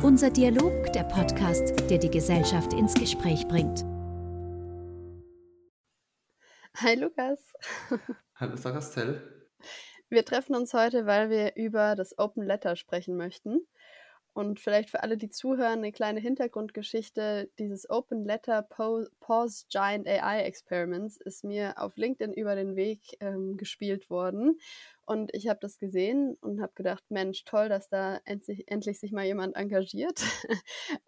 Unser Dialog, der Podcast, der die Gesellschaft ins Gespräch bringt. Hi Lukas. Hallo Sarastel. Wir treffen uns heute, weil wir über das Open Letter sprechen möchten. Und vielleicht für alle, die zuhören, eine kleine Hintergrundgeschichte. Dieses Open Letter Pause Giant AI Experiments ist mir auf LinkedIn über den Weg ähm, gespielt worden. Und ich habe das gesehen und habe gedacht, Mensch, toll, dass da endlich, endlich sich mal jemand engagiert.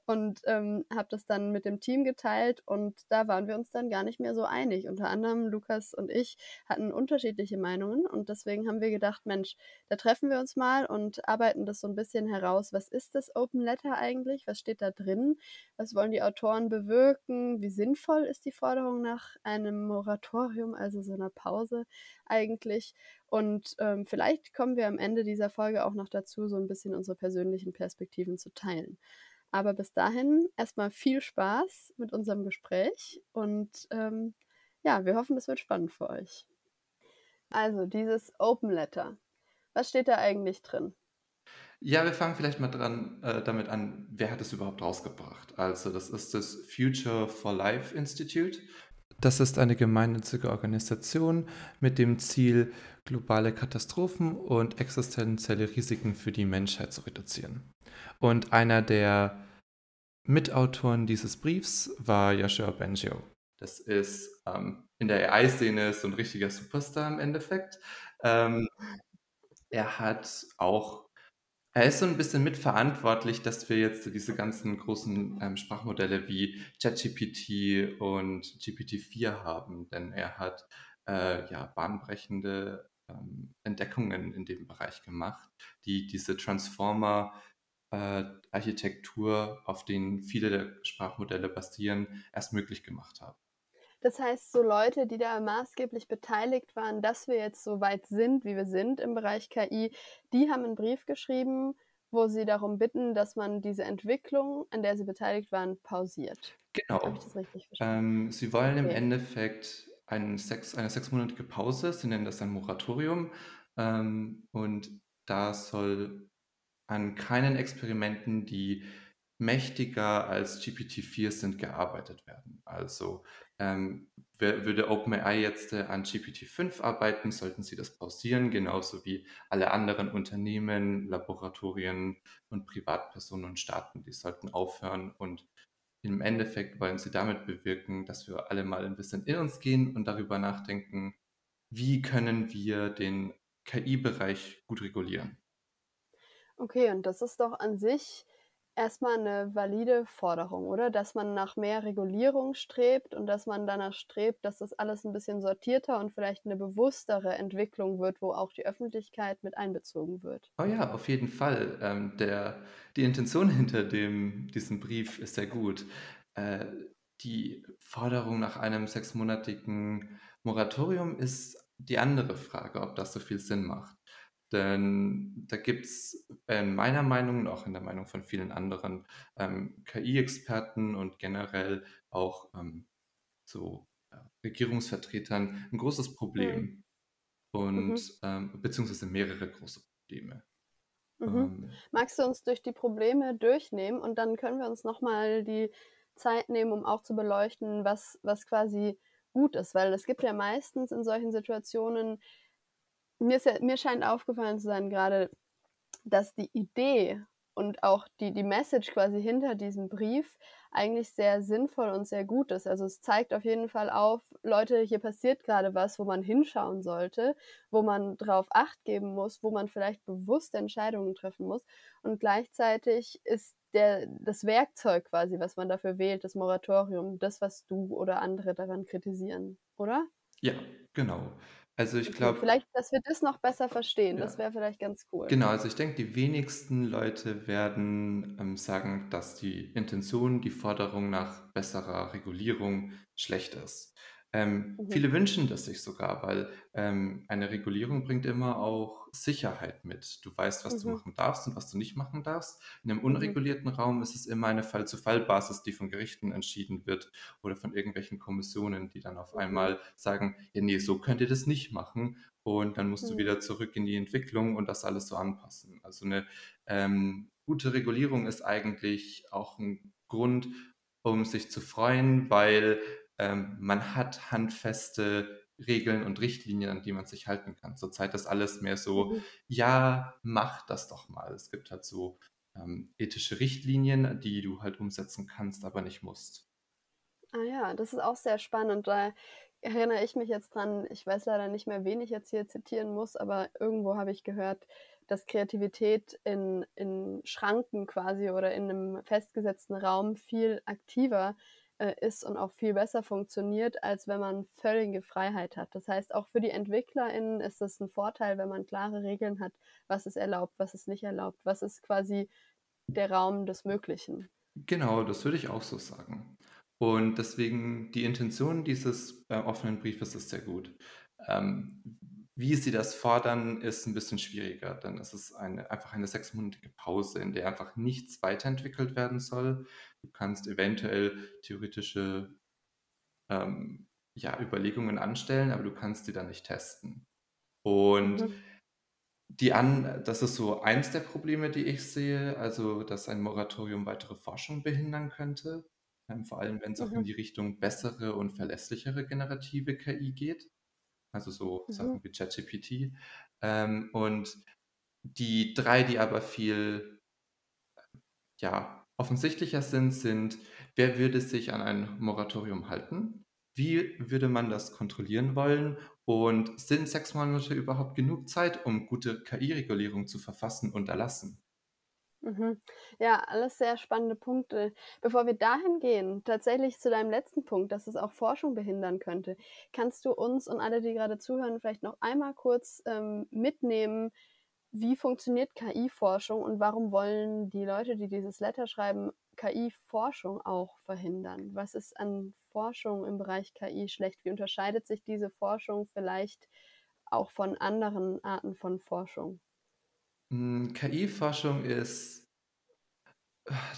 und ähm, habe das dann mit dem Team geteilt und da waren wir uns dann gar nicht mehr so einig. Unter anderem Lukas und ich hatten unterschiedliche Meinungen und deswegen haben wir gedacht, Mensch, da treffen wir uns mal und arbeiten das so ein bisschen heraus. Was ist das Open Letter eigentlich? Was steht da drin? Was wollen die Autoren bewirken? Wie sinnvoll ist die Forderung nach einem Moratorium, also so einer Pause eigentlich? Und ähm, vielleicht kommen wir am Ende dieser Folge auch noch dazu, so ein bisschen unsere persönlichen Perspektiven zu teilen. Aber bis dahin erstmal viel Spaß mit unserem Gespräch und ähm, ja, wir hoffen, es wird spannend für euch. Also dieses Open Letter. Was steht da eigentlich drin? Ja, wir fangen vielleicht mal dran äh, damit an, wer hat es überhaupt rausgebracht? Also das ist das Future for Life Institute das ist eine gemeinnützige Organisation mit dem Ziel, globale Katastrophen und existenzielle Risiken für die Menschheit zu reduzieren. Und einer der Mitautoren dieses Briefs war Joshua Bengio. Das ist ähm, in der AI-Szene so ein richtiger Superstar im Endeffekt. Ähm, er hat auch er ist so ein bisschen mitverantwortlich, dass wir jetzt diese ganzen großen ähm, Sprachmodelle wie ChatGPT und GPT-4 haben, denn er hat äh, ja bahnbrechende ähm, Entdeckungen in dem Bereich gemacht, die diese Transformer-Architektur, äh, auf denen viele der Sprachmodelle basieren, erst möglich gemacht haben. Das heißt, so Leute, die da maßgeblich beteiligt waren, dass wir jetzt so weit sind, wie wir sind im Bereich KI, die haben einen Brief geschrieben, wo sie darum bitten, dass man diese Entwicklung, an der sie beteiligt waren, pausiert. Genau. Habe ich das richtig verstanden? Ähm, sie wollen okay. im Endeffekt einen sechs, eine sechsmonatige Pause, sie nennen das ein Moratorium. Ähm, und da soll an keinen Experimenten, die mächtiger als GPT-4 sind, gearbeitet werden. Also ähm, würde OpenAI jetzt äh, an GPT-5 arbeiten, sollten sie das pausieren, genauso wie alle anderen Unternehmen, Laboratorien und Privatpersonen und Staaten, die sollten aufhören und im Endeffekt wollen sie damit bewirken, dass wir alle mal ein bisschen in uns gehen und darüber nachdenken, wie können wir den KI-Bereich gut regulieren. Okay, und das ist doch an sich erstmal eine valide Forderung, oder? Dass man nach mehr Regulierung strebt und dass man danach strebt, dass das alles ein bisschen sortierter und vielleicht eine bewusstere Entwicklung wird, wo auch die Öffentlichkeit mit einbezogen wird. Oh ja, auf jeden Fall. Ähm, der, die Intention hinter dem, diesem Brief ist sehr gut. Äh, die Forderung nach einem sechsmonatigen Moratorium ist die andere Frage, ob das so viel Sinn macht. Denn da gibt es in meiner Meinung und auch in der Meinung von vielen anderen ähm, KI-Experten und generell auch ähm, so ja, Regierungsvertretern ein großes Problem. Mhm. Und mhm. ähm, beziehungsweise mehrere große Probleme. Mhm. Ähm. Magst du uns durch die Probleme durchnehmen und dann können wir uns nochmal die Zeit nehmen, um auch zu beleuchten, was, was quasi gut ist, weil es gibt ja meistens in solchen Situationen mir, ist ja, mir scheint aufgefallen zu sein gerade, dass die Idee und auch die, die Message quasi hinter diesem Brief eigentlich sehr sinnvoll und sehr gut ist. Also es zeigt auf jeden Fall auf, Leute, hier passiert gerade was, wo man hinschauen sollte, wo man drauf acht geben muss, wo man vielleicht bewusste Entscheidungen treffen muss. Und gleichzeitig ist der, das Werkzeug quasi, was man dafür wählt, das Moratorium, das, was du oder andere daran kritisieren, oder? Ja, genau. Also ich glaube. vielleicht, dass wir das noch besser verstehen, ja. das wäre vielleicht ganz cool. Genau, also ich denke, die wenigsten Leute werden ähm, sagen, dass die Intention, die Forderung nach besserer Regulierung schlecht ist. Ähm, mhm. Viele wünschen das sich sogar, weil ähm, eine Regulierung bringt immer auch Sicherheit mit. Du weißt, was mhm. du machen darfst und was du nicht machen darfst. In einem mhm. unregulierten mhm. Raum ist es immer eine Fall-zu-Fall-Basis, die von Gerichten entschieden wird oder von irgendwelchen Kommissionen, die dann auf mhm. einmal sagen, ja, nee, so könnt ihr das nicht machen. Und dann musst du wieder zurück in die Entwicklung und das alles so anpassen. Also eine ähm, gute Regulierung ist eigentlich auch ein Grund, um sich zu freuen, weil ähm, man hat handfeste Regeln und Richtlinien, an die man sich halten kann. Zurzeit ist alles mehr so, mhm. ja, mach das doch mal. Es gibt halt so ähm, ethische Richtlinien, die du halt umsetzen kannst, aber nicht musst. Ah ja, das ist auch sehr spannend. Da erinnere ich mich jetzt dran, ich weiß leider nicht mehr, wen ich jetzt hier zitieren muss, aber irgendwo habe ich gehört, dass Kreativität in, in Schranken quasi oder in einem festgesetzten Raum viel aktiver äh, ist und auch viel besser funktioniert, als wenn man völlige Freiheit hat. Das heißt, auch für die EntwicklerInnen ist es ein Vorteil, wenn man klare Regeln hat, was ist erlaubt, was ist nicht erlaubt, was ist quasi der Raum des Möglichen. Genau, das würde ich auch so sagen. Und deswegen die Intention dieses äh, offenen Briefes ist sehr gut. Ähm, wie sie das fordern, ist ein bisschen schwieriger. Dann ist es eine, einfach eine sechsmonatige Pause, in der einfach nichts weiterentwickelt werden soll. Du kannst eventuell theoretische ähm, ja, Überlegungen anstellen, aber du kannst die dann nicht testen. Und mhm. die an, das ist so eins der Probleme, die ich sehe, also dass ein Moratorium weitere Forschung behindern könnte. Ähm, vor allem, wenn es mhm. auch in mhm. die Richtung bessere und verlässlichere generative KI geht. Also so mhm. Sachen wie ChatGPT. Ähm, und die drei, die aber viel ja, offensichtlicher sind, sind, wer würde sich an ein Moratorium halten? Wie würde man das kontrollieren wollen? Und sind sechs Monate überhaupt genug Zeit, um gute KI-Regulierung zu verfassen und erlassen? Mhm. Ja, alles sehr spannende Punkte. Bevor wir dahin gehen, tatsächlich zu deinem letzten Punkt, dass es auch Forschung behindern könnte, kannst du uns und alle, die gerade zuhören, vielleicht noch einmal kurz ähm, mitnehmen, wie funktioniert KI-Forschung und warum wollen die Leute, die dieses Letter schreiben, KI-Forschung auch verhindern? Was ist an Forschung im Bereich KI schlecht? Wie unterscheidet sich diese Forschung vielleicht auch von anderen Arten von Forschung? Hm, KI-Forschung ist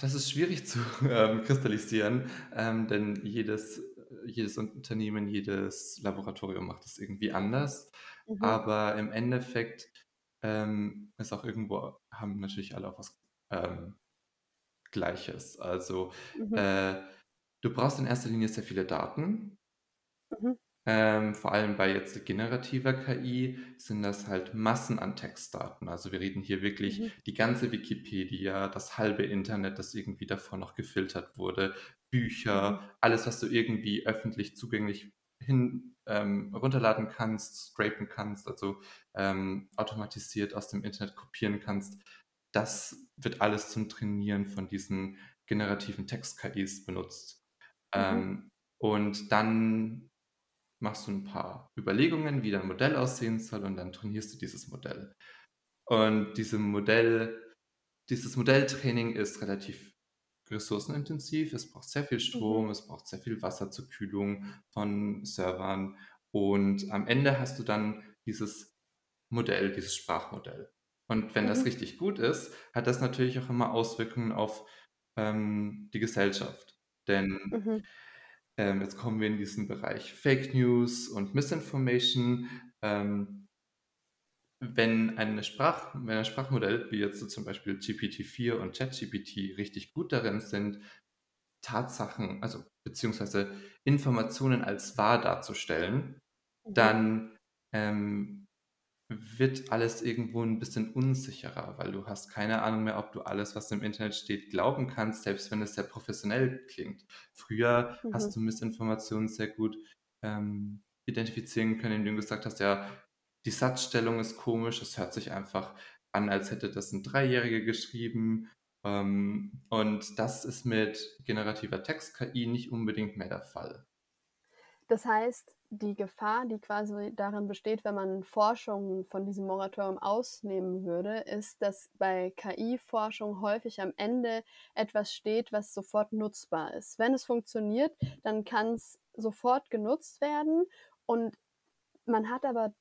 das ist schwierig zu ähm, kristallisieren, ähm, denn jedes, jedes Unternehmen, jedes Laboratorium macht es irgendwie anders. Mhm. Aber im Endeffekt ähm, ist auch irgendwo, haben natürlich alle auch was ähm, Gleiches. Also mhm. äh, du brauchst in erster Linie sehr viele Daten. Mhm. Ähm, vor allem bei jetzt generativer KI sind das halt Massen an Textdaten. Also wir reden hier wirklich mhm. die ganze Wikipedia, das halbe Internet, das irgendwie davor noch gefiltert wurde, Bücher, mhm. alles, was du irgendwie öffentlich zugänglich hin ähm, runterladen kannst, scrapen kannst, also ähm, automatisiert aus dem Internet kopieren kannst. Das wird alles zum Trainieren von diesen generativen Text-KIs benutzt. Mhm. Ähm, und dann machst du ein paar Überlegungen, wie dein Modell aussehen soll und dann trainierst du dieses Modell. Und diese Modell, dieses Modelltraining ist relativ ressourcenintensiv. Es braucht sehr viel Strom, mhm. es braucht sehr viel Wasser zur Kühlung von Servern. Und am Ende hast du dann dieses Modell, dieses Sprachmodell. Und wenn mhm. das richtig gut ist, hat das natürlich auch immer Auswirkungen auf ähm, die Gesellschaft. Denn mhm. Ähm, jetzt kommen wir in diesen Bereich Fake News und Misinformation. Ähm, wenn, eine Sprach, wenn ein Sprachmodell, wie jetzt so zum Beispiel GPT-4 und ChatGPT, richtig gut darin sind, Tatsachen, also beziehungsweise Informationen als wahr darzustellen, mhm. dann ähm, wird alles irgendwo ein bisschen unsicherer, weil du hast keine Ahnung mehr, ob du alles, was im Internet steht, glauben kannst, selbst wenn es sehr professionell klingt. Früher mhm. hast du Missinformationen sehr gut ähm, identifizieren können, indem du gesagt hast, ja, die Satzstellung ist komisch, es hört sich einfach an, als hätte das ein Dreijähriger geschrieben. Ähm, und das ist mit generativer Text-KI nicht unbedingt mehr der Fall. Das heißt, die Gefahr, die quasi darin besteht, wenn man Forschung von diesem Moratorium ausnehmen würde, ist, dass bei KI-Forschung häufig am Ende etwas steht, was sofort nutzbar ist. Wenn es funktioniert, dann kann es sofort genutzt werden und man hat aber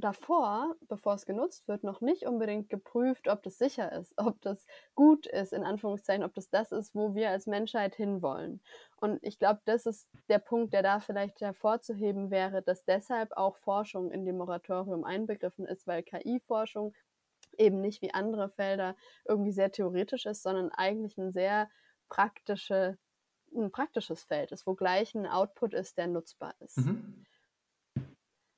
davor, bevor es genutzt wird, noch nicht unbedingt geprüft, ob das sicher ist, ob das gut ist, in Anführungszeichen, ob das das ist, wo wir als Menschheit hinwollen. Und ich glaube, das ist der Punkt, der da vielleicht hervorzuheben wäre, dass deshalb auch Forschung in dem Moratorium einbegriffen ist, weil KI-Forschung eben nicht wie andere Felder irgendwie sehr theoretisch ist, sondern eigentlich ein sehr praktische, ein praktisches Feld ist, wo gleich ein Output ist, der nutzbar ist. Mhm.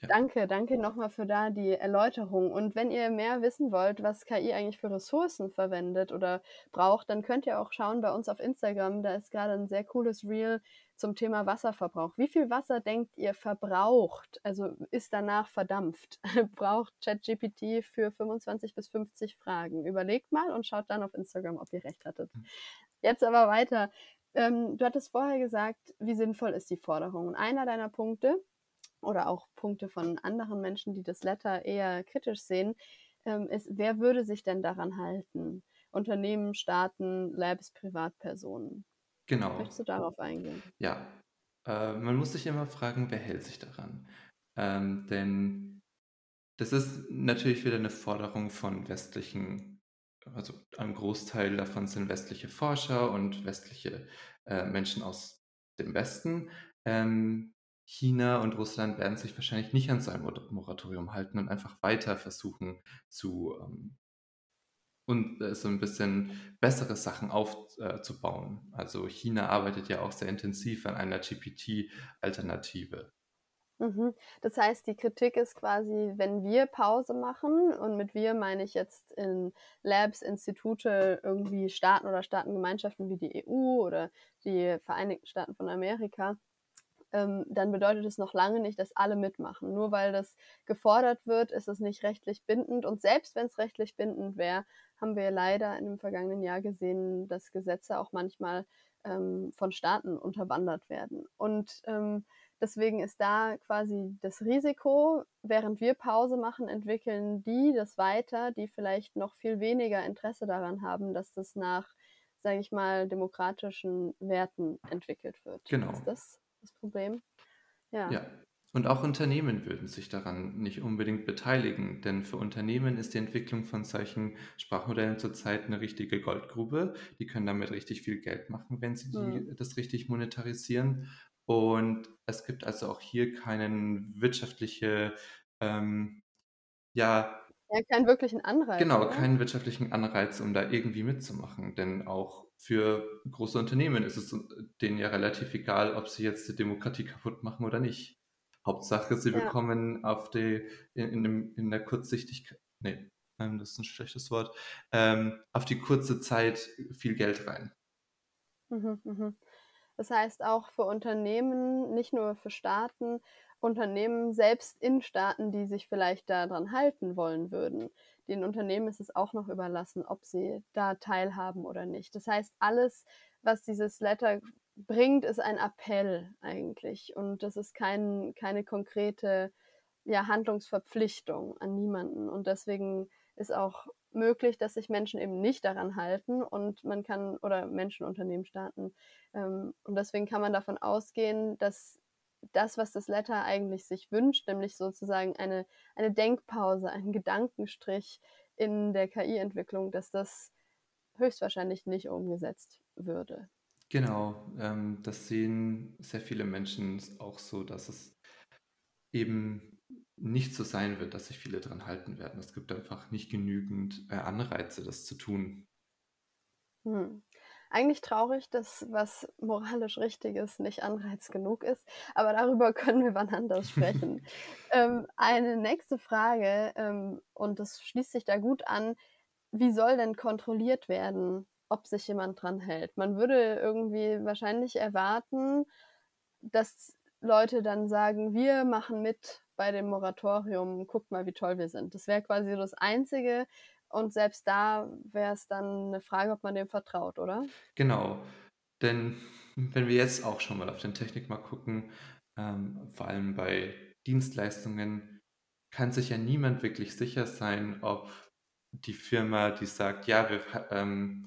Ja. Danke, danke nochmal für da die Erläuterung. Und wenn ihr mehr wissen wollt, was KI eigentlich für Ressourcen verwendet oder braucht, dann könnt ihr auch schauen bei uns auf Instagram. Da ist gerade ein sehr cooles Reel zum Thema Wasserverbrauch. Wie viel Wasser denkt ihr verbraucht, also ist danach verdampft, braucht ChatGPT für 25 bis 50 Fragen? Überlegt mal und schaut dann auf Instagram, ob ihr recht hattet. Mhm. Jetzt aber weiter. Ähm, du hattest vorher gesagt, wie sinnvoll ist die Forderung? Und einer deiner Punkte oder auch Punkte von anderen Menschen, die das Letter eher kritisch sehen, ähm, ist, wer würde sich denn daran halten? Unternehmen, Staaten, Labs, Privatpersonen. Genau. Möchtest du darauf eingehen? Ja. Äh, man muss sich immer fragen, wer hält sich daran? Ähm, denn das ist natürlich wieder eine Forderung von westlichen, also ein Großteil davon sind westliche Forscher und westliche äh, Menschen aus dem Westen. Ähm, China und Russland werden sich wahrscheinlich nicht an so ein Moratorium halten und einfach weiter versuchen zu ähm, und äh, so ein bisschen bessere Sachen aufzubauen. Äh, also China arbeitet ja auch sehr intensiv an einer GPT-Alternative. Mhm. Das heißt, die Kritik ist quasi, wenn wir Pause machen, und mit wir meine ich jetzt in Labs, Institute, irgendwie Staaten oder Staatengemeinschaften wie die EU oder die Vereinigten Staaten von Amerika, ähm, dann bedeutet es noch lange nicht, dass alle mitmachen. Nur weil das gefordert wird, ist es nicht rechtlich bindend. Und selbst wenn es rechtlich bindend wäre, haben wir leider in dem vergangenen Jahr gesehen, dass Gesetze auch manchmal ähm, von Staaten unterwandert werden. Und ähm, deswegen ist da quasi das Risiko, während wir Pause machen, entwickeln die das weiter, die vielleicht noch viel weniger Interesse daran haben, dass das nach, sage ich mal, demokratischen Werten entwickelt wird. Genau. Ist das das Problem. Ja. ja. Und auch Unternehmen würden sich daran nicht unbedingt beteiligen, denn für Unternehmen ist die Entwicklung von solchen Sprachmodellen zurzeit eine richtige Goldgrube. Die können damit richtig viel Geld machen, wenn sie die, mhm. das richtig monetarisieren. Und es gibt also auch hier keinen wirtschaftliche, ähm, ja, ja, keinen wirklichen Anreiz. Genau, oder? keinen wirtschaftlichen Anreiz, um da irgendwie mitzumachen. Denn auch für große Unternehmen ist es denen ja relativ egal, ob sie jetzt die Demokratie kaputt machen oder nicht. Hauptsache, sie ja. bekommen auf die, in, in, in der Kurzsichtigkeit, nee, das ist ein schlechtes Wort, ähm, auf die kurze Zeit viel Geld rein. Mhm, mhm. Das heißt auch für Unternehmen, nicht nur für Staaten, Unternehmen selbst in Staaten, die sich vielleicht daran halten wollen würden. Den Unternehmen ist es auch noch überlassen, ob sie da teilhaben oder nicht. Das heißt, alles, was dieses Letter bringt, ist ein Appell eigentlich. Und das ist kein, keine konkrete ja, Handlungsverpflichtung an niemanden. Und deswegen ist auch möglich, dass sich Menschen eben nicht daran halten und man kann, oder Menschen, Unternehmen, Staaten, ähm, und deswegen kann man davon ausgehen, dass das, was das Letter eigentlich sich wünscht, nämlich sozusagen eine, eine Denkpause, einen Gedankenstrich in der KI-Entwicklung, dass das höchstwahrscheinlich nicht umgesetzt würde. Genau, ähm, das sehen sehr viele Menschen auch so, dass es eben nicht so sein wird, dass sich viele daran halten werden. Es gibt einfach nicht genügend äh, Anreize, das zu tun. Hm eigentlich traurig, dass was moralisch richtig ist, nicht Anreiz genug ist. Aber darüber können wir wann anders sprechen. ähm, eine nächste Frage, ähm, und das schließt sich da gut an, wie soll denn kontrolliert werden, ob sich jemand dran hält? Man würde irgendwie wahrscheinlich erwarten, dass Leute dann sagen, wir machen mit bei dem Moratorium, guckt mal, wie toll wir sind. Das wäre quasi das Einzige, und selbst da wäre es dann eine Frage, ob man dem vertraut, oder? Genau. Denn wenn wir jetzt auch schon mal auf den Technikmarkt gucken, ähm, vor allem bei Dienstleistungen, kann sich ja niemand wirklich sicher sein, ob die Firma, die sagt, ja, wir, ähm,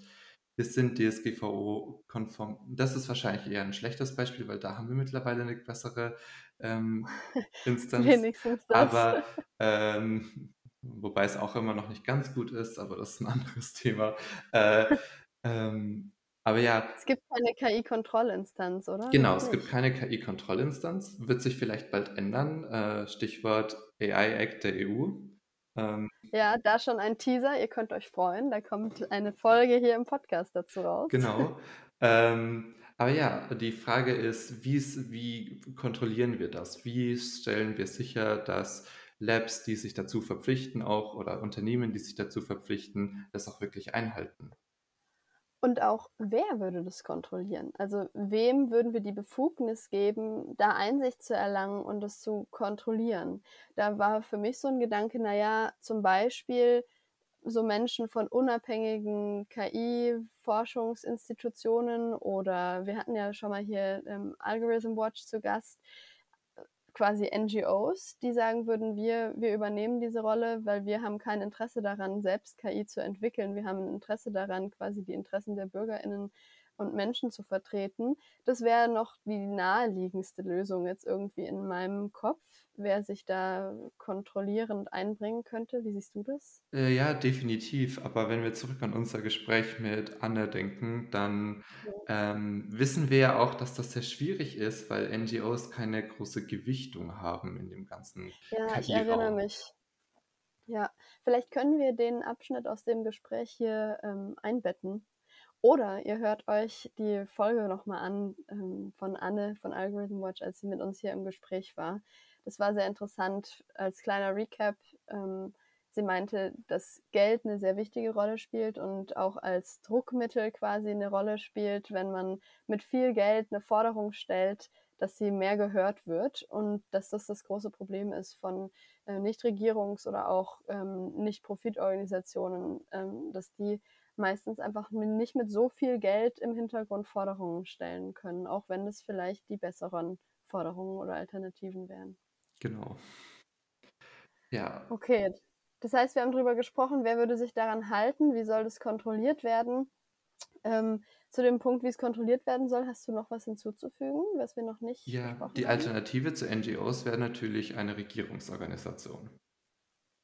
wir sind DSGVO-konform. Das ist wahrscheinlich eher ein schlechtes Beispiel, weil da haben wir mittlerweile eine bessere ähm, Instanz. Wenigstens das. Aber ähm, wobei es auch immer noch nicht ganz gut ist, aber das ist ein anderes Thema. Äh, ähm, aber ja. Es gibt keine KI-Kontrollinstanz, oder? Genau, es gibt keine KI-Kontrollinstanz. Wird sich vielleicht bald ändern. Äh, Stichwort AI Act der EU. Ähm, Ja, da schon ein Teaser, ihr könnt euch freuen, da kommt eine Folge hier im Podcast dazu raus. Genau. Ähm, aber ja, die Frage ist, wie kontrollieren wir das? Wie stellen wir sicher, dass Labs, die sich dazu verpflichten, auch oder Unternehmen, die sich dazu verpflichten, das auch wirklich einhalten? Und auch, wer würde das kontrollieren? Also wem würden wir die Befugnis geben, da Einsicht zu erlangen und es zu kontrollieren? Da war für mich so ein Gedanke, naja, zum Beispiel so Menschen von unabhängigen KI-Forschungsinstitutionen oder wir hatten ja schon mal hier ähm, Algorithm Watch zu Gast, quasi NGOs, die sagen würden, wir, wir übernehmen diese Rolle, weil wir haben kein Interesse daran, selbst KI zu entwickeln. Wir haben ein Interesse daran, quasi die Interessen der BürgerInnen und Menschen zu vertreten. Das wäre noch die naheliegendste Lösung jetzt irgendwie in meinem Kopf, wer sich da kontrollierend einbringen könnte. Wie siehst du das? Äh, ja, definitiv. Aber wenn wir zurück an unser Gespräch mit Anne denken, dann ja. ähm, wissen wir ja auch, dass das sehr schwierig ist, weil NGOs keine große Gewichtung haben in dem ganzen. Ja, ich erinnere mich. Ja, vielleicht können wir den Abschnitt aus dem Gespräch hier ähm, einbetten oder ihr hört euch die Folge nochmal an ähm, von Anne von Algorithm Watch, als sie mit uns hier im Gespräch war. Das war sehr interessant. Als kleiner Recap, ähm, sie meinte, dass Geld eine sehr wichtige Rolle spielt und auch als Druckmittel quasi eine Rolle spielt, wenn man mit viel Geld eine Forderung stellt, dass sie mehr gehört wird und dass das das große Problem ist von äh, Nichtregierungs- oder auch ähm, Nicht-Profitorganisationen, ähm, dass die meistens einfach nicht mit so viel Geld im Hintergrund Forderungen stellen können, auch wenn es vielleicht die besseren Forderungen oder Alternativen wären. Genau. Ja. Okay, das heißt, wir haben darüber gesprochen, wer würde sich daran halten, wie soll das kontrolliert werden. Ähm, zu dem Punkt, wie es kontrolliert werden soll, hast du noch was hinzuzufügen, was wir noch nicht Ja, die Alternative zu NGOs wäre natürlich eine Regierungsorganisation.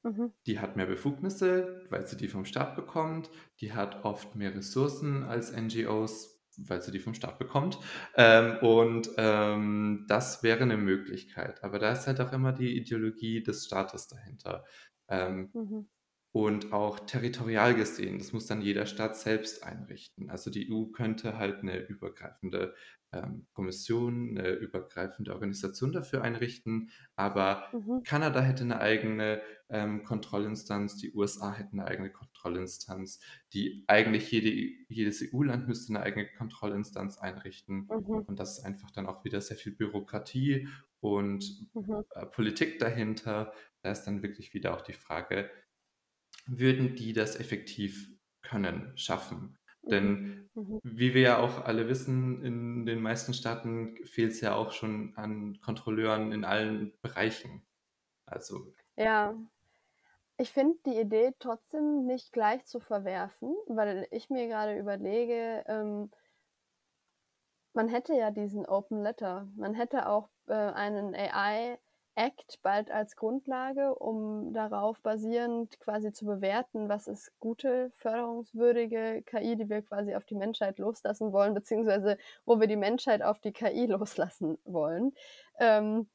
Mhm. Die hat mehr Befugnisse, weil sie die vom Staat bekommt. Die hat oft mehr Ressourcen als NGOs, weil sie die vom Staat bekommt. Ähm, und ähm, das wäre eine Möglichkeit. Aber da ist halt auch immer die Ideologie des Staates dahinter. Ähm, mhm und auch territorial gesehen. Das muss dann jeder Staat selbst einrichten. Also die EU könnte halt eine übergreifende ähm, Kommission, eine übergreifende Organisation dafür einrichten, aber mhm. Kanada hätte eine eigene ähm, Kontrollinstanz, die USA hätten eine eigene Kontrollinstanz, die eigentlich jede, jedes EU-Land müsste eine eigene Kontrollinstanz einrichten mhm. und das ist einfach dann auch wieder sehr viel Bürokratie und mhm. äh, Politik dahinter. Da ist dann wirklich wieder auch die Frage, würden die das effektiv können, schaffen. Denn mhm. mhm. wie wir ja auch alle wissen, in den meisten Staaten fehlt es ja auch schon an Kontrolleuren in allen Bereichen. Also. Ja, ich finde die Idee trotzdem nicht gleich zu verwerfen, weil ich mir gerade überlege, ähm, man hätte ja diesen Open Letter, man hätte auch äh, einen AI Act bald als Grundlage, um darauf basierend quasi zu bewerten, was ist gute, förderungswürdige KI, die wir quasi auf die Menschheit loslassen wollen, beziehungsweise wo wir die Menschheit auf die KI loslassen wollen. Ähm,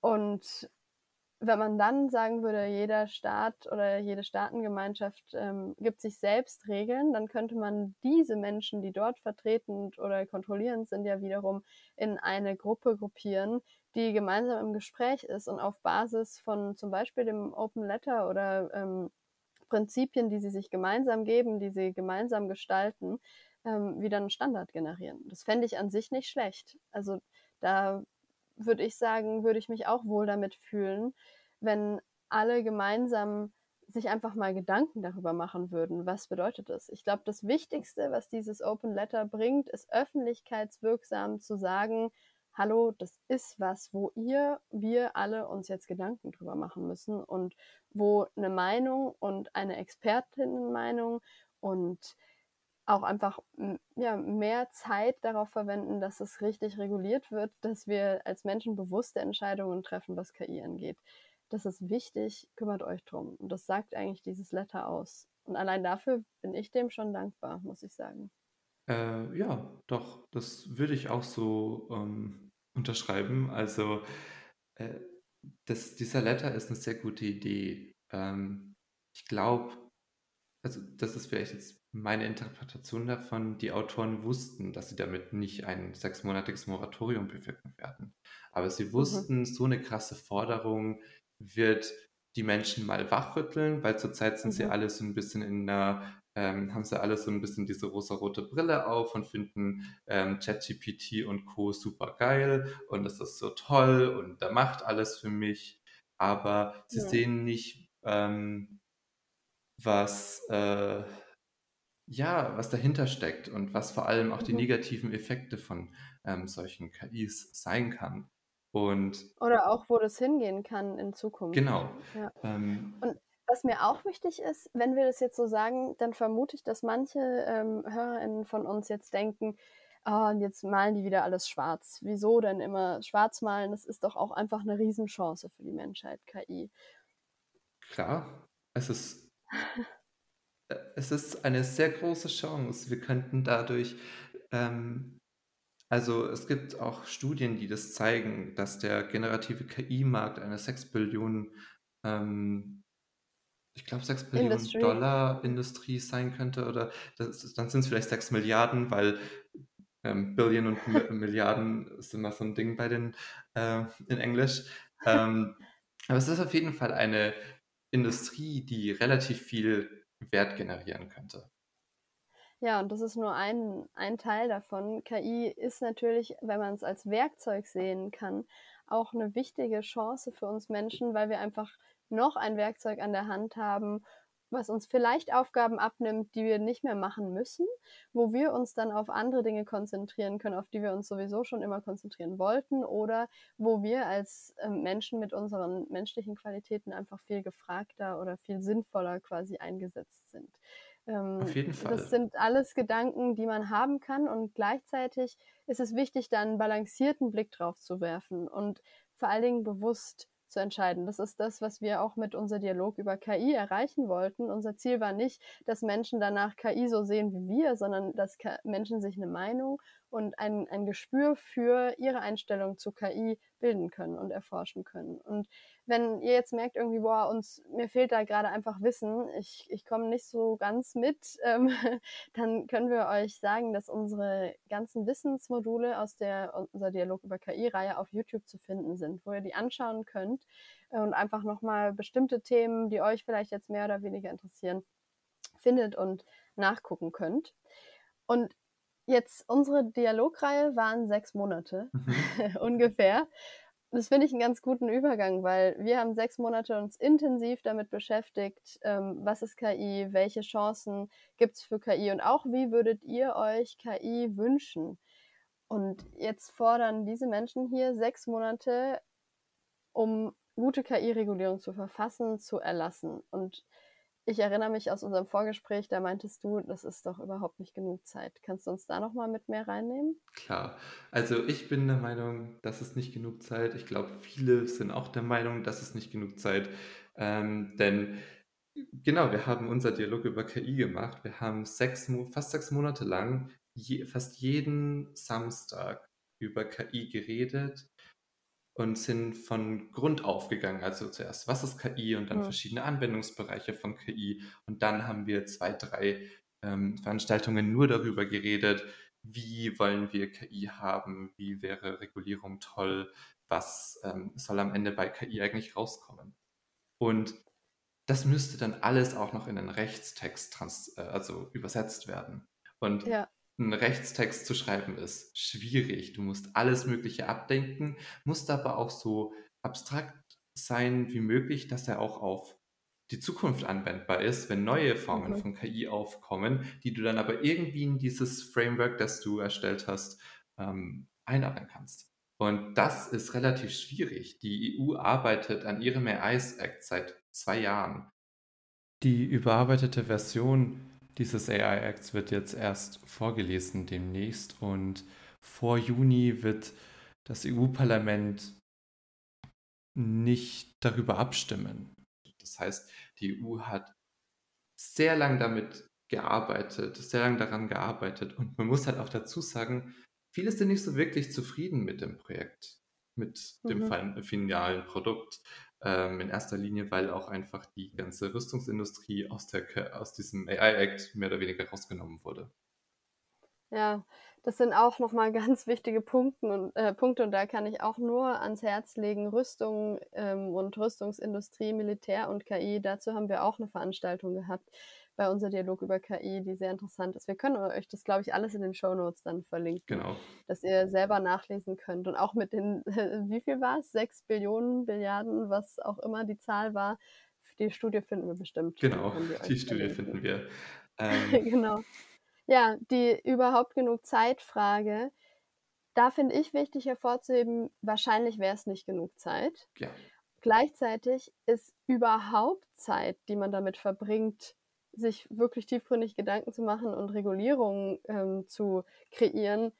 und wenn man dann sagen würde, jeder Staat oder jede Staatengemeinschaft ähm, gibt sich selbst Regeln, dann könnte man diese Menschen, die dort vertretend oder kontrollierend sind, ja wiederum in eine Gruppe gruppieren, die gemeinsam im Gespräch ist und auf Basis von zum Beispiel dem Open Letter oder ähm, Prinzipien, die sie sich gemeinsam geben, die sie gemeinsam gestalten, ähm, wieder einen Standard generieren. Das fände ich an sich nicht schlecht. Also da würde ich sagen, würde ich mich auch wohl damit fühlen, wenn alle gemeinsam sich einfach mal Gedanken darüber machen würden, was bedeutet das? Ich glaube, das Wichtigste, was dieses Open Letter bringt, ist öffentlichkeitswirksam zu sagen, hallo, das ist was, wo ihr, wir alle uns jetzt Gedanken drüber machen müssen und wo eine Meinung und eine Expertinnenmeinung und auch einfach ja, mehr Zeit darauf verwenden, dass es richtig reguliert wird, dass wir als Menschen bewusste Entscheidungen treffen, was KI angeht. Das ist wichtig, kümmert euch drum. Und das sagt eigentlich dieses Letter aus. Und allein dafür bin ich dem schon dankbar, muss ich sagen. Äh, ja, doch, das würde ich auch so ähm, unterschreiben. Also, äh, das, dieser Letter ist eine sehr gute Idee. Ähm, ich glaube, also das ist vielleicht jetzt meine Interpretation davon, die Autoren wussten, dass sie damit nicht ein sechsmonatiges Moratorium bewirken werden. Aber sie Mhm. wussten, so eine krasse Forderung wird die Menschen mal wachrütteln, weil zurzeit sind sie Mhm. alle so ein bisschen in einer, ähm, haben sie alle so ein bisschen diese rosarote Brille auf und finden ähm, ChatGPT und Co. super geil und das ist so toll und der macht alles für mich. Aber sie Ja. sehen nicht, ähm, was, äh, ja, was dahinter steckt und was vor allem auch die Mhm. negativen Effekte von ähm, solchen KIs sein kann. Und Oder auch, wo das hingehen kann in Zukunft. genau, Ja. ähm, Und was mir auch wichtig ist, wenn wir das jetzt so sagen, dann vermute ich, dass manche ähm, HörerInnen von uns jetzt denken, ah, und jetzt malen die wieder alles schwarz. Wieso denn immer schwarz malen? Das ist doch auch einfach eine Riesenchance für die Menschheit, KI. klar, es ist, äh, es ist eine sehr große Chance. Wir könnten dadurch, ähm, also es gibt auch Studien, die das zeigen, dass der generative KI-Markt eine 6 Billionen, ähm, ich glaube 6 Billionen Industry. Dollar Industrie sein könnte oder ist, dann sind es vielleicht 6 Milliarden, weil ähm, Billion und Mi- Milliarden ist immer so ein Ding bei den äh, in Englisch. Ähm, aber es ist auf jeden Fall eine Industrie, die relativ viel Wert generieren könnte. Ja, und das ist nur ein, ein Teil davon. KI ist natürlich, wenn man es als Werkzeug sehen kann, auch eine wichtige Chance für uns Menschen, weil wir einfach noch ein Werkzeug an der Hand haben, was uns vielleicht Aufgaben abnimmt, die wir nicht mehr machen müssen, wo wir uns dann auf andere Dinge konzentrieren können, auf die wir uns sowieso schon immer konzentrieren wollten oder wo wir als ähm, Menschen mit unseren menschlichen Qualitäten einfach viel gefragter oder viel sinnvoller quasi eingesetzt sind. Ähm, Auf jeden Fall. Das sind alles Gedanken, die man haben kann und gleichzeitig ist es wichtig, da einen balancierten Blick drauf zu werfen und vor allen Dingen bewusst zu entscheiden. Das ist das, was wir auch mit unser Dialog über KI erreichen wollten. Unser Ziel war nicht, dass Menschen danach KI so sehen wie wir, sondern dass Menschen sich eine Meinung und ein, ein Gespür für ihre Einstellung zu KI bilden können und erforschen können. Und wenn ihr jetzt merkt, irgendwie, boah, uns, mir fehlt da gerade einfach Wissen, ich, ich komme nicht so ganz mit, ähm, dann können wir euch sagen, dass unsere ganzen Wissensmodule aus der unser Dialog über KI-Reihe auf YouTube zu finden sind, wo ihr die anschauen könnt und einfach nochmal bestimmte Themen, die euch vielleicht jetzt mehr oder weniger interessieren, findet und nachgucken könnt. Und jetzt unsere Dialogreihe waren sechs Monate Mhm. ungefähr. Das finde ich einen ganz guten Übergang, weil wir haben sechs Monate uns intensiv damit beschäftigt, ähm, was ist KI, welche Chancen gibt es für KI und auch wie würdet ihr euch KI wünschen. Und jetzt fordern diese Menschen hier sechs Monate, um gute KI-Regulierung zu verfassen, zu erlassen. Und ich erinnere mich aus unserem Vorgespräch, da meintest du, das ist doch überhaupt nicht genug Zeit. Kannst du uns da nochmal mit mehr reinnehmen? Klar. Also ich bin der Meinung, das ist nicht genug Zeit. Ich glaube, viele sind auch der Meinung, das ist nicht genug Zeit. Ähm, denn genau, wir haben unser Dialog über KI gemacht. Wir haben sechs, fast sechs Monate lang je, fast jeden Samstag über KI geredet und sind von Grund auf gegangen. Also zuerst, was ist KI und dann Hm. verschiedene Anwendungsbereiche von KI. Und dann haben wir zwei, drei ähm, Veranstaltungen nur darüber geredet, wie wollen wir KI haben, wie wäre Regulierung toll, was ähm, soll am Ende bei KI eigentlich rauskommen. Und das müsste dann alles auch noch in einen Rechtstext trans äh, also übersetzt werden. Und Ja, einen Rechtstext zu schreiben ist schwierig. Du musst alles Mögliche abdenken, musst aber auch so abstrakt sein wie möglich, dass er auch auf die Zukunft anwendbar ist, wenn neue Formen Mhm. von KI aufkommen, die du dann aber irgendwie in dieses Framework, das du erstellt hast, ähm, einordnen kannst. Und das ist relativ schwierig. Die EU arbeitet an ihrem AIs Act seit zwei Jahren. Die überarbeitete Version dieses AI Acts wird jetzt erst vorgelesen demnächst und vor Juni wird das EU-Parlament nicht darüber abstimmen. Das heißt, die EU hat sehr lang damit gearbeitet, sehr lang daran gearbeitet und man muss halt auch dazu sagen, viele sind nicht so wirklich zufrieden mit dem Projekt. mit dem mhm. finalen Produkt. Ähm, in erster Linie, weil auch einfach die ganze Rüstungsindustrie aus, der, aus diesem AI-Act mehr oder weniger rausgenommen wurde. Ja, das sind auch nochmal ganz wichtige Punkte und, äh, Punkte und da kann ich auch nur ans Herz legen, Rüstung ähm, und Rüstungsindustrie, Militär und KI. Dazu haben wir auch eine Veranstaltung gehabt bei unser Dialog über KI, die sehr interessant ist. Wir können euch das, glaube ich, alles in den Show Notes dann verlinken, genau. dass ihr selber nachlesen könnt. Und auch mit den, wie viel war es? Sechs Billionen, Billiarden, was auch immer die Zahl war. Die Studie finden wir bestimmt. Genau, die Studie finden wir. Ähm, genau. Ja, die überhaupt genug Zeitfrage. Da finde ich wichtig hervorzuheben, wahrscheinlich wäre es nicht genug Zeit. Ja. Gleichzeitig ist überhaupt Zeit, die man damit verbringt, sich wirklich tiefgründig Gedanken zu machen und Regulierungen ähm, zu kreieren,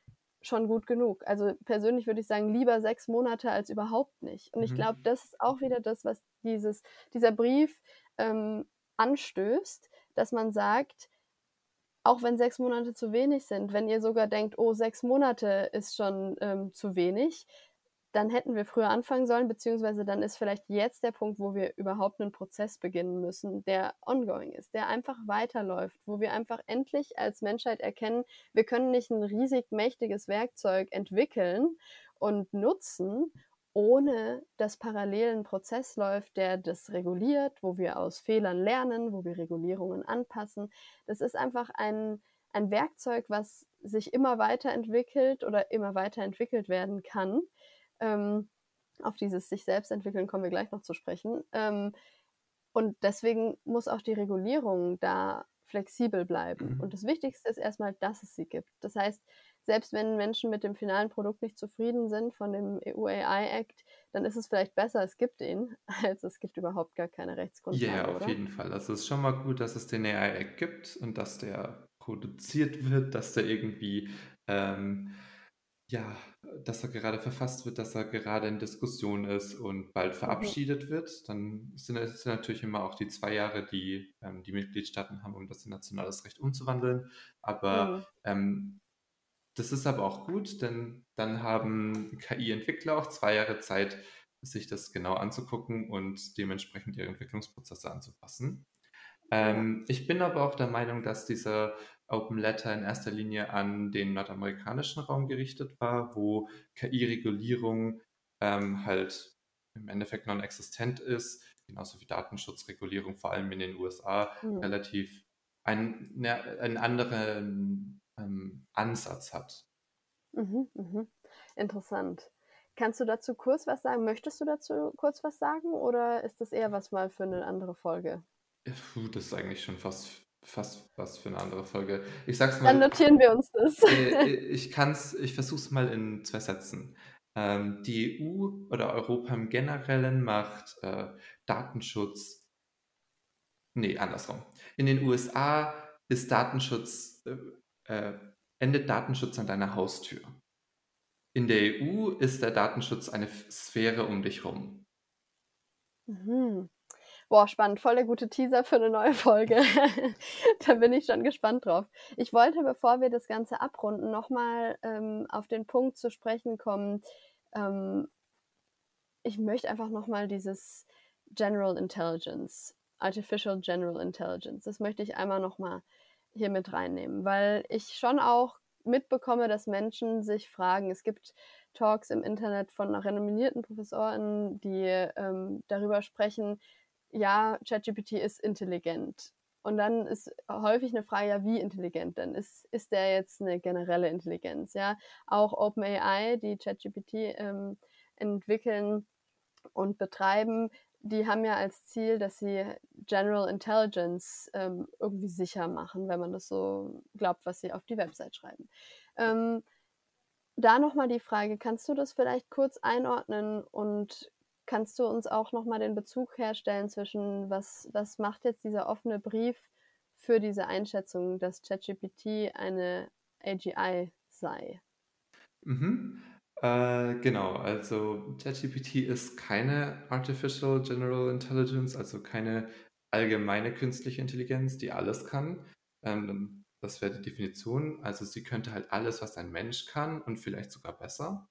schon gut genug. Also persönlich würde ich sagen, lieber sechs Monate als überhaupt nicht. Und ich mhm. glaube, das ist auch wieder das, was dieses, dieser Brief ähm, anstößt, dass man sagt, auch wenn sechs Monate zu wenig sind, wenn ihr sogar denkt, oh, sechs Monate ist schon ähm, zu wenig, dann hätten wir früher anfangen sollen, beziehungsweise dann ist vielleicht jetzt der Punkt, wo wir überhaupt einen Prozess beginnen müssen, der ongoing ist, der einfach weiterläuft, wo wir einfach endlich als Menschheit erkennen, wir können nicht ein riesig mächtiges Werkzeug entwickeln und nutzen, ohne dass parallel ein Prozess läuft, der das reguliert, wo wir aus Fehlern lernen, wo wir Regulierungen anpassen. Das ist einfach ein, ein Werkzeug, was sich immer weiterentwickelt oder immer weiterentwickelt werden kann ähm, auf dieses sich selbst entwickeln kommen wir gleich noch zu sprechen. Ähm, und deswegen muss auch die Regulierung da flexibel bleiben. Mhm. Und das Wichtigste ist erstmal, dass es sie gibt. Das heißt, selbst wenn Menschen mit dem finalen Produkt nicht zufrieden sind von dem EU AI Act, dann ist es vielleicht besser, es gibt ihn, als es gibt überhaupt gar keine Rechtsgrundlage. Ja, auf oder? jeden Fall. Also es ist schon mal gut, dass es den AI Act gibt und dass der produziert wird, dass der irgendwie ähm, ja, dass er gerade verfasst wird, dass er gerade in Diskussion ist und bald mhm. verabschiedet mhm. wird. Dann sind es natürlich immer auch die zwei Jahre, die ähm, die Mitgliedstaaten haben, um das in nationales Recht umzuwandeln. Aber mhm. ähm, das ist aber auch gut, denn dann haben KI-Entwickler auch zwei Jahre Zeit, sich das genau anzugucken und dementsprechend ihre Entwicklungsprozesse anzupassen. Ähm, ich bin aber auch der Meinung, dass dieser Open Letter in erster Linie an den nordamerikanischen Raum gerichtet war, wo KI-Regulierung ähm, halt im Endeffekt non-existent ist, genauso wie Datenschutzregulierung, vor allem in den USA, mhm. relativ ein, ne, einen anderen ähm, Ansatz hat. Mhm, mh. Interessant. Kannst du dazu kurz was sagen? Möchtest du dazu kurz was sagen oder ist das eher was mal für eine andere Folge? Das ist eigentlich schon fast fast was für eine andere Folge. Ich sag's mal. Dann notieren wir uns das. Äh, ich kann's, ich versuche es mal in zwei Sätzen. Ähm, die EU oder Europa im Generellen macht äh, Datenschutz. Nee, andersrum. In den USA ist Datenschutz, äh, äh, endet Datenschutz an deiner Haustür. In der EU ist der Datenschutz eine Sphäre um dich rum. Mhm. Boah, spannend. Voll der gute Teaser für eine neue Folge. da bin ich schon gespannt drauf. Ich wollte, bevor wir das Ganze abrunden, nochmal ähm, auf den Punkt zu sprechen kommen. Ähm, ich möchte einfach nochmal dieses General Intelligence, Artificial General Intelligence, das möchte ich einmal nochmal hier mit reinnehmen, weil ich schon auch mitbekomme, dass Menschen sich fragen, es gibt Talks im Internet von renommierten Professoren, die ähm, darüber sprechen, ja, ChatGPT ist intelligent. Und dann ist häufig eine Frage, ja, wie intelligent denn? Ist, ist der jetzt eine generelle Intelligenz? Ja, auch OpenAI, die ChatGPT ähm, entwickeln und betreiben, die haben ja als Ziel, dass sie General Intelligence ähm, irgendwie sicher machen, wenn man das so glaubt, was sie auf die Website schreiben. Ähm, da nochmal die Frage, kannst du das vielleicht kurz einordnen und Kannst du uns auch nochmal den Bezug herstellen zwischen, was, was macht jetzt dieser offene Brief für diese Einschätzung, dass ChatGPT eine AGI sei? Mhm. Äh, genau, also ChatGPT ist keine Artificial General Intelligence, also keine allgemeine künstliche Intelligenz, die alles kann. Ähm, das wäre die Definition. Also sie könnte halt alles, was ein Mensch kann und vielleicht sogar besser.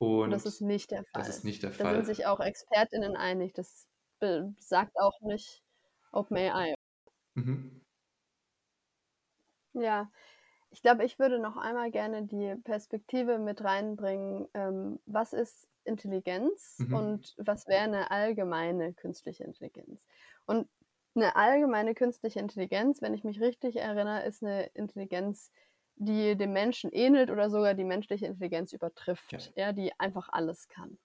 Und das ist nicht der Fall. Das ist nicht der Da Fall. sind sich auch ExpertInnen einig. Das sagt auch nicht OpenAI. Mhm. Ja, ich glaube, ich würde noch einmal gerne die Perspektive mit reinbringen, ähm, was ist Intelligenz Mhm. und was wäre eine allgemeine künstliche Intelligenz. Und eine allgemeine künstliche Intelligenz, wenn ich mich richtig erinnere, ist eine Intelligenz, die dem Menschen ähnelt oder sogar die menschliche Intelligenz übertrifft, Ja. ja, die einfach alles kann.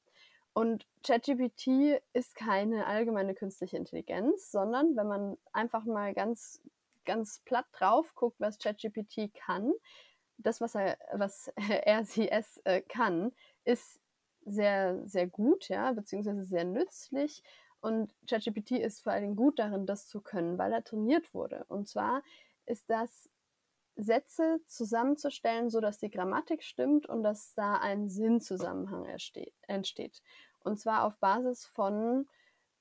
Und ChatGPT ist keine allgemeine künstliche Intelligenz, sondern wenn man einfach mal ganz, ganz platt drauf guckt, was ChatGPT kann, das, was er, was RCS äh, kann, ist sehr, sehr gut, ja, beziehungsweise sehr nützlich. Und ChatGPT ist vor allen Dingen gut darin, das zu können, weil er trainiert wurde. Und zwar ist das Sätze zusammenzustellen, sodass die Grammatik stimmt und dass da ein Sinnzusammenhang entsteht. Und zwar auf Basis von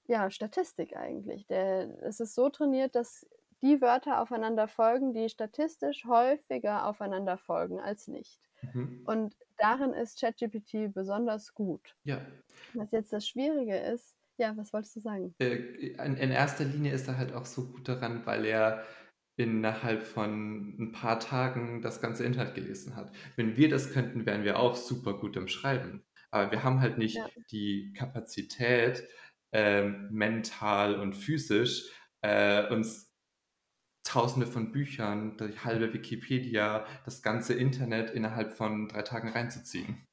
ja, Statistik eigentlich. Der, es ist so trainiert, dass die Wörter aufeinander folgen, die statistisch häufiger aufeinander folgen als nicht. Mhm. Und darin ist ChatGPT besonders gut. Ja. Was jetzt das Schwierige ist, ja, was wolltest du sagen? Äh, in, in erster Linie ist er halt auch so gut daran, weil er innerhalb von ein paar Tagen das ganze Internet gelesen hat. Wenn wir das könnten, wären wir auch super gut im Schreiben. Aber wir haben halt nicht Ja. die Kapazität, ähm, mental und physisch, äh, uns tausende von Büchern, die halbe Wikipedia, das ganze Internet innerhalb von drei Tagen reinzuziehen.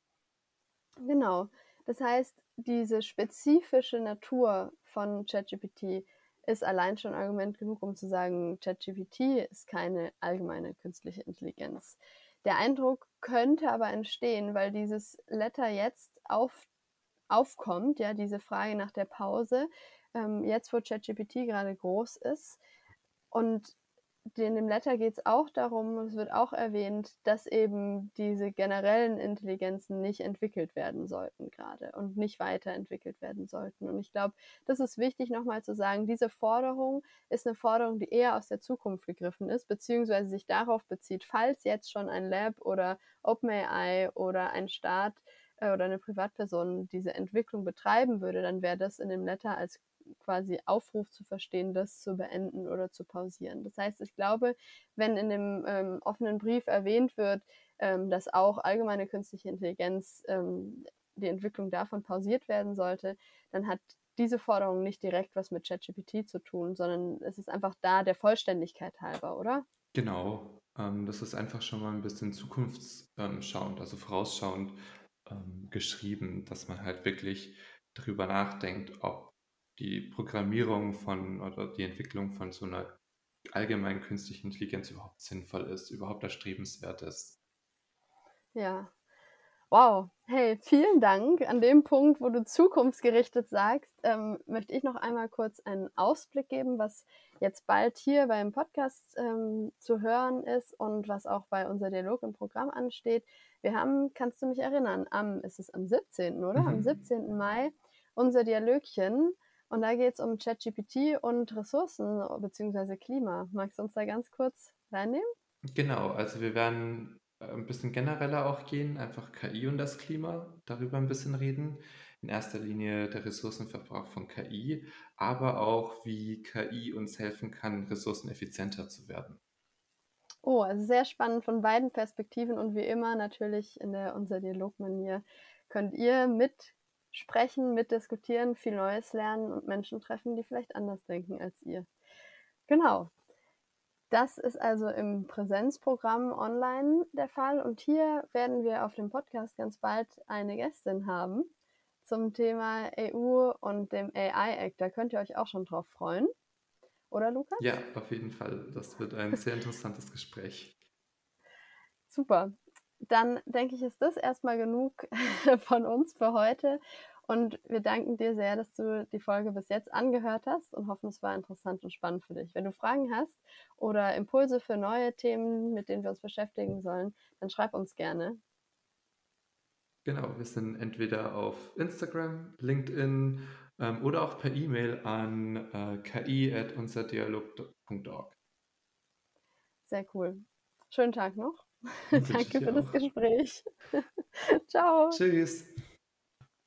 Genau. Das heißt, diese spezifische Natur von ChatGPT ist allein schon Argument genug, um zu sagen, ChatGPT ist keine allgemeine künstliche Intelligenz. Der Eindruck könnte aber entstehen, weil dieses Letter jetzt auf, aufkommt, ja, diese Frage nach der Pause, ähm, jetzt wo ChatGPT gerade groß ist. Und in dem Letter geht es auch darum, es wird auch erwähnt, dass eben diese generellen Intelligenzen nicht entwickelt werden sollten gerade und nicht weiterentwickelt werden sollten. Und ich glaube, das ist wichtig nochmal zu sagen, diese Forderung ist eine Forderung, die eher aus der Zukunft gegriffen ist, beziehungsweise sich darauf bezieht, falls jetzt schon ein Lab oder OpenAI oder ein Staat äh, oder eine Privatperson diese Entwicklung betreiben würde, dann wäre das in dem Letter als quasi Aufruf zu verstehen, das zu beenden oder zu pausieren. Das heißt, ich glaube, wenn in dem ähm, offenen Brief erwähnt wird, ähm, dass auch allgemeine künstliche Intelligenz, ähm, die Entwicklung davon pausiert werden sollte, dann hat diese Forderung nicht direkt was mit ChatGPT zu tun, sondern es ist einfach da der Vollständigkeit halber, oder? Genau, ähm, das ist einfach schon mal ein bisschen zukunftsschauend, also vorausschauend ähm, geschrieben, dass man halt wirklich darüber nachdenkt, ob die Programmierung von oder die Entwicklung von so einer allgemeinen künstlichen Intelligenz überhaupt sinnvoll ist, überhaupt erstrebenswert ist. Ja. Wow. Hey, vielen Dank. An dem Punkt, wo du zukunftsgerichtet sagst, ähm, möchte ich noch einmal kurz einen Ausblick geben, was jetzt bald hier beim Podcast ähm, zu hören ist und was auch bei unser Dialog im Programm ansteht. Wir haben, kannst du mich erinnern, am, ist es am 17., oder? Mhm. Am 17. Mai unser Dialogchen. Und da geht es um ChatGPT und Ressourcen bzw. Klima. Magst du uns da ganz kurz reinnehmen? Genau, also wir werden äh, ein bisschen genereller auch gehen, einfach KI und das Klima, darüber ein bisschen reden. In erster Linie der Ressourcenverbrauch von KI, aber auch wie KI uns helfen kann, ressourceneffizienter zu werden. Oh, also sehr spannend von beiden Perspektiven und wie immer natürlich in der unser Dialogmanier könnt ihr mitsprechen, mitdiskutieren, viel Neues lernen und Menschen treffen, die vielleicht anders denken als ihr. Genau. Das ist also im Präsenzprogramm online der Fall und hier werden wir auf dem Podcast ganz bald eine Gästin haben zum Thema EU und dem AI Act. Da könnt ihr euch auch schon drauf freuen. Oder Lukas? Ja, auf jeden Fall. Das wird ein sehr interessantes Gespräch. Super. Dann denke ich, ist das erstmal genug von uns für heute. Und wir danken dir sehr, dass du die Folge bis jetzt angehört hast und hoffen, es war interessant und spannend für dich. Wenn du Fragen hast oder Impulse für neue Themen, mit denen wir uns beschäftigen sollen, dann schreib uns gerne. Genau, wir sind entweder auf Instagram, LinkedIn ähm, oder auch per E-Mail an äh, ki.unserdialog.org. Sehr cool. Schönen Tag noch. Danke für das. Gespräch. Ciao. Tschüss.